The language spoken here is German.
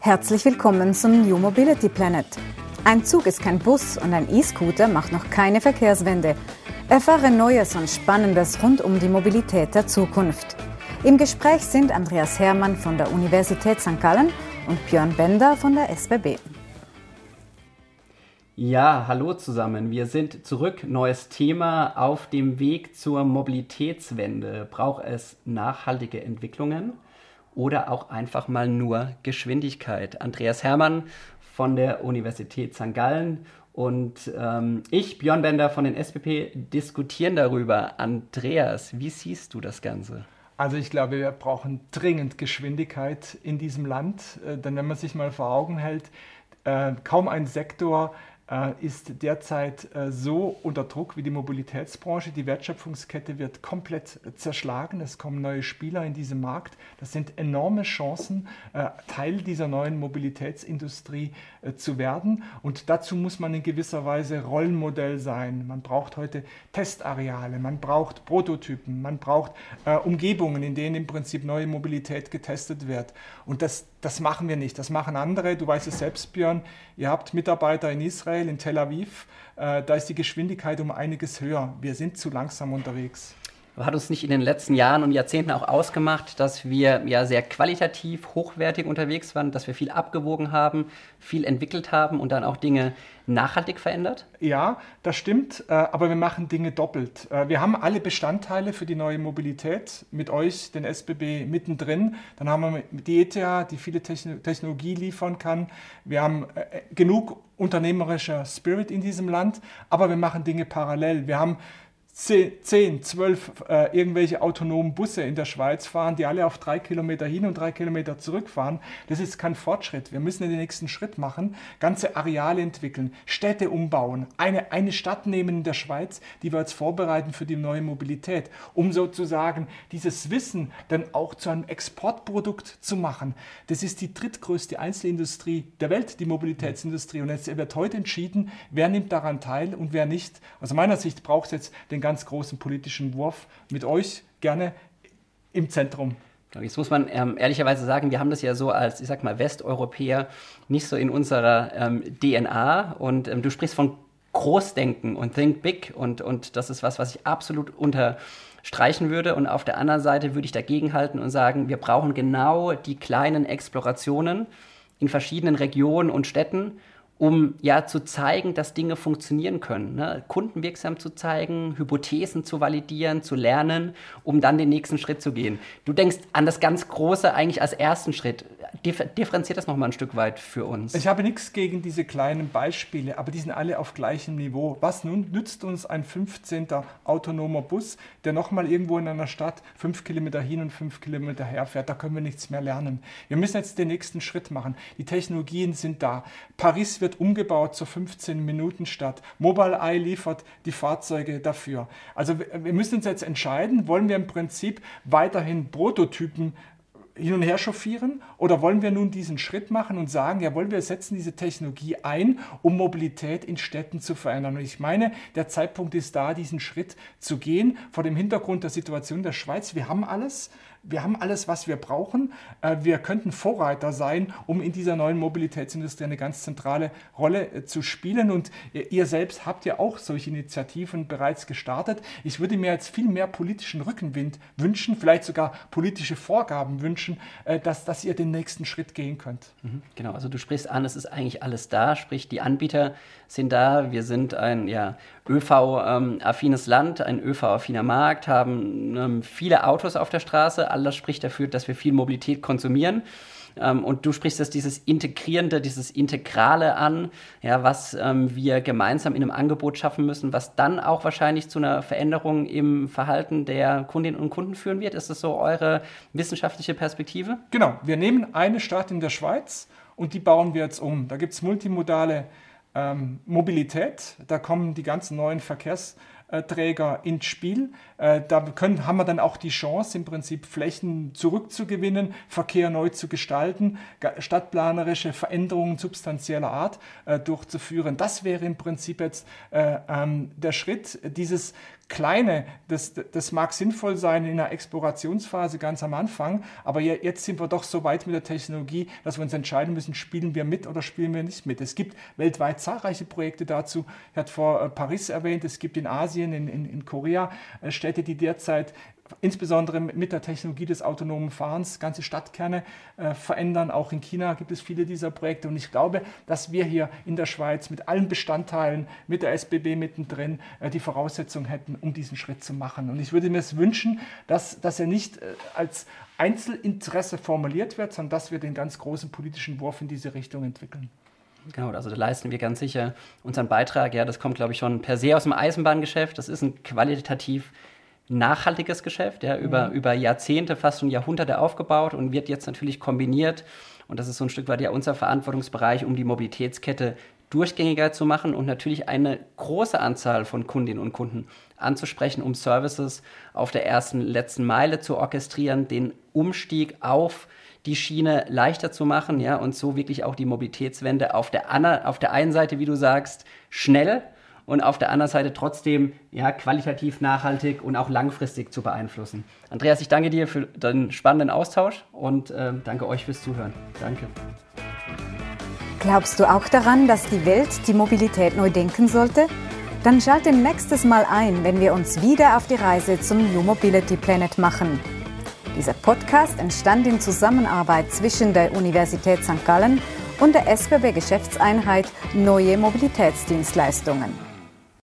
Herzlich willkommen zum New Mobility Planet. Ein Zug ist kein Bus und ein E-Scooter macht noch keine Verkehrswende. Erfahre Neues und Spannendes rund um die Mobilität der Zukunft. Im Gespräch sind Andreas Hermann von der Universität St. Gallen und Björn Bender von der SBB. Ja, hallo zusammen. Wir sind zurück. Neues Thema auf dem Weg zur Mobilitätswende. Braucht es nachhaltige Entwicklungen oder auch einfach mal nur Geschwindigkeit? Andreas Hermann von der Universität St. Gallen und ähm, ich, Björn Bender von den SPP, diskutieren darüber. Andreas, wie siehst du das Ganze? Also ich glaube, wir brauchen dringend Geschwindigkeit in diesem Land, äh, denn wenn man sich mal vor Augen hält, äh, kaum ein Sektor ist derzeit äh, so unter Druck wie die Mobilitätsbranche. Die Wertschöpfungskette wird komplett zerschlagen. Es kommen neue Spieler in diesen Markt. Das sind enorme Chancen, äh, Teil dieser neuen Mobilitätsindustrie zu werden. Und dazu muss man in gewisser Weise Rollenmodell sein. Man braucht heute Testareale, man braucht Prototypen, man braucht Umgebungen, in denen im Prinzip neue Mobilität getestet wird. Und das, das machen wir nicht. Das machen andere. Du weißt es selbst, Björn. Ihr habt Mitarbeiter in Israel, in Tel Aviv. Äh, da ist die Geschwindigkeit um einiges höher. Wir sind zu langsam unterwegs hat uns nicht in den letzten Jahren und Jahrzehnten auch ausgemacht, dass wir ja sehr qualitativ, hochwertig unterwegs waren, dass wir viel abgewogen haben, viel entwickelt haben und dann auch Dinge nachhaltig verändert? Ja, das stimmt, äh, aber wir machen Dinge doppelt. Äh, wir haben alle Bestandteile für die neue Mobilität mit euch, den SBB, mittendrin. Dann haben wir die ETH, die viele Technologie liefern kann. Wir haben äh, genug unternehmerischer Spirit in diesem Land, aber wir machen Dinge parallel. Wir haben 10, 12 äh, irgendwelche autonomen Busse in der Schweiz fahren, die alle auf drei Kilometer hin und drei Kilometer zurückfahren. Das ist kein Fortschritt. Wir müssen den nächsten Schritt machen, ganze Areale entwickeln, Städte umbauen, eine, eine Stadt nehmen in der Schweiz, die wir jetzt vorbereiten für die neue Mobilität, um sozusagen dieses Wissen dann auch zu einem Exportprodukt zu machen. Das ist die drittgrößte Einzelindustrie der Welt, die Mobilitätsindustrie. Und jetzt wird heute entschieden, wer nimmt daran teil und wer nicht. Aus meiner Sicht braucht es jetzt den ganz großen politischen Wurf mit euch gerne im Zentrum. Jetzt muss man ähm, ehrlicherweise sagen, wir haben das ja so als, ich sag mal, Westeuropäer nicht so in unserer ähm, DNA. Und ähm, du sprichst von Großdenken und Think Big. Und, und das ist was, was ich absolut unterstreichen würde. Und auf der anderen Seite würde ich dagegen halten und sagen, wir brauchen genau die kleinen Explorationen in verschiedenen Regionen und Städten um ja zu zeigen, dass Dinge funktionieren können. Ne? Kundenwirksam zu zeigen, Hypothesen zu validieren, zu lernen, um dann den nächsten Schritt zu gehen. Du denkst an das ganz Große eigentlich als ersten Schritt. Differenziert das nochmal ein Stück weit für uns. Ich habe nichts gegen diese kleinen Beispiele, aber die sind alle auf gleichem Niveau. Was nun nützt uns ein 15. autonomer Bus, der nochmal irgendwo in einer Stadt fünf Kilometer hin und fünf Kilometer her fährt? Da können wir nichts mehr lernen. Wir müssen jetzt den nächsten Schritt machen. Die Technologien sind da. Paris wird umgebaut zur 15-Minuten-Stadt. Mobile Eye liefert die Fahrzeuge dafür. Also wir müssen uns jetzt entscheiden, wollen wir im Prinzip weiterhin Prototypen hin und her chauffieren oder wollen wir nun diesen Schritt machen und sagen, jawohl, wir setzen diese Technologie ein, um Mobilität in Städten zu verändern. Und ich meine, der Zeitpunkt ist da, diesen Schritt zu gehen vor dem Hintergrund der Situation der Schweiz. Wir haben alles wir haben alles, was wir brauchen. Äh, wir könnten Vorreiter sein, um in dieser neuen Mobilitätsindustrie eine ganz zentrale Rolle äh, zu spielen. Und ihr selbst habt ja auch solche Initiativen bereits gestartet. Ich würde mir jetzt viel mehr politischen Rückenwind wünschen, vielleicht sogar politische Vorgaben wünschen, äh, dass, dass ihr den nächsten Schritt gehen könnt. Mhm, genau, also du sprichst an, es ist eigentlich alles da, sprich die Anbieter sind da. Wir sind ein ja, ÖV-affines Land, ein ÖV-affiner Markt, haben ähm, viele Autos auf der Straße. All das spricht dafür, dass wir viel Mobilität konsumieren. Ähm, und du sprichst das dieses Integrierende, dieses Integrale an, ja, was ähm, wir gemeinsam in einem Angebot schaffen müssen, was dann auch wahrscheinlich zu einer Veränderung im Verhalten der Kundinnen und Kunden führen wird. Ist das so eure wissenschaftliche Perspektive? Genau, wir nehmen eine Stadt in der Schweiz und die bauen wir jetzt um. Da gibt es multimodale ähm, Mobilität. Da kommen die ganzen neuen Verkehrsträger ins Spiel. Äh, da können, haben wir dann auch die Chance, im Prinzip Flächen zurückzugewinnen, Verkehr neu zu gestalten, stadtplanerische Veränderungen substanzieller Art äh, durchzuführen. Das wäre im Prinzip jetzt äh, ähm, der Schritt, dieses Kleine, das, das mag sinnvoll sein in einer Explorationsphase ganz am Anfang, aber jetzt sind wir doch so weit mit der Technologie, dass wir uns entscheiden müssen, spielen wir mit oder spielen wir nicht mit. Es gibt weltweit zahlreiche Projekte dazu. Ich hatte vor äh, Paris erwähnt, es gibt in Asien, in, in, in Korea äh, Städte, die derzeit insbesondere mit der Technologie des autonomen Fahrens ganze Stadtkerne äh, verändern. Auch in China gibt es viele dieser Projekte. Und ich glaube, dass wir hier in der Schweiz mit allen Bestandteilen, mit der SBB mittendrin, äh, die Voraussetzungen hätten, um diesen Schritt zu machen. Und ich würde mir es wünschen, dass, dass er nicht äh, als Einzelinteresse formuliert wird, sondern dass wir den ganz großen politischen Wurf in diese Richtung entwickeln. Genau, also da leisten wir ganz sicher unseren Beitrag. Ja, das kommt, glaube ich, schon per se aus dem Eisenbahngeschäft. Das ist ein qualitativ nachhaltiges Geschäft, ja, über, mhm. über Jahrzehnte, fast schon Jahrhunderte aufgebaut und wird jetzt natürlich kombiniert. Und das ist so ein Stück weit ja unser Verantwortungsbereich, um die Mobilitätskette durchgängiger zu machen und natürlich eine große Anzahl von Kundinnen und Kunden anzusprechen, um Services auf der ersten, letzten Meile zu orchestrieren, den Umstieg auf die Schiene leichter zu machen, ja, und so wirklich auch die Mobilitätswende auf der, auf der einen Seite, wie du sagst, schnell und auf der anderen Seite trotzdem ja, qualitativ nachhaltig und auch langfristig zu beeinflussen. Andreas, ich danke dir für den spannenden Austausch und äh, danke euch fürs Zuhören. Danke. Glaubst du auch daran, dass die Welt die Mobilität neu denken sollte? Dann schalte nächstes Mal ein, wenn wir uns wieder auf die Reise zum New Mobility Planet machen. Dieser Podcast entstand in Zusammenarbeit zwischen der Universität St. Gallen und der SBB Geschäftseinheit Neue Mobilitätsdienstleistungen.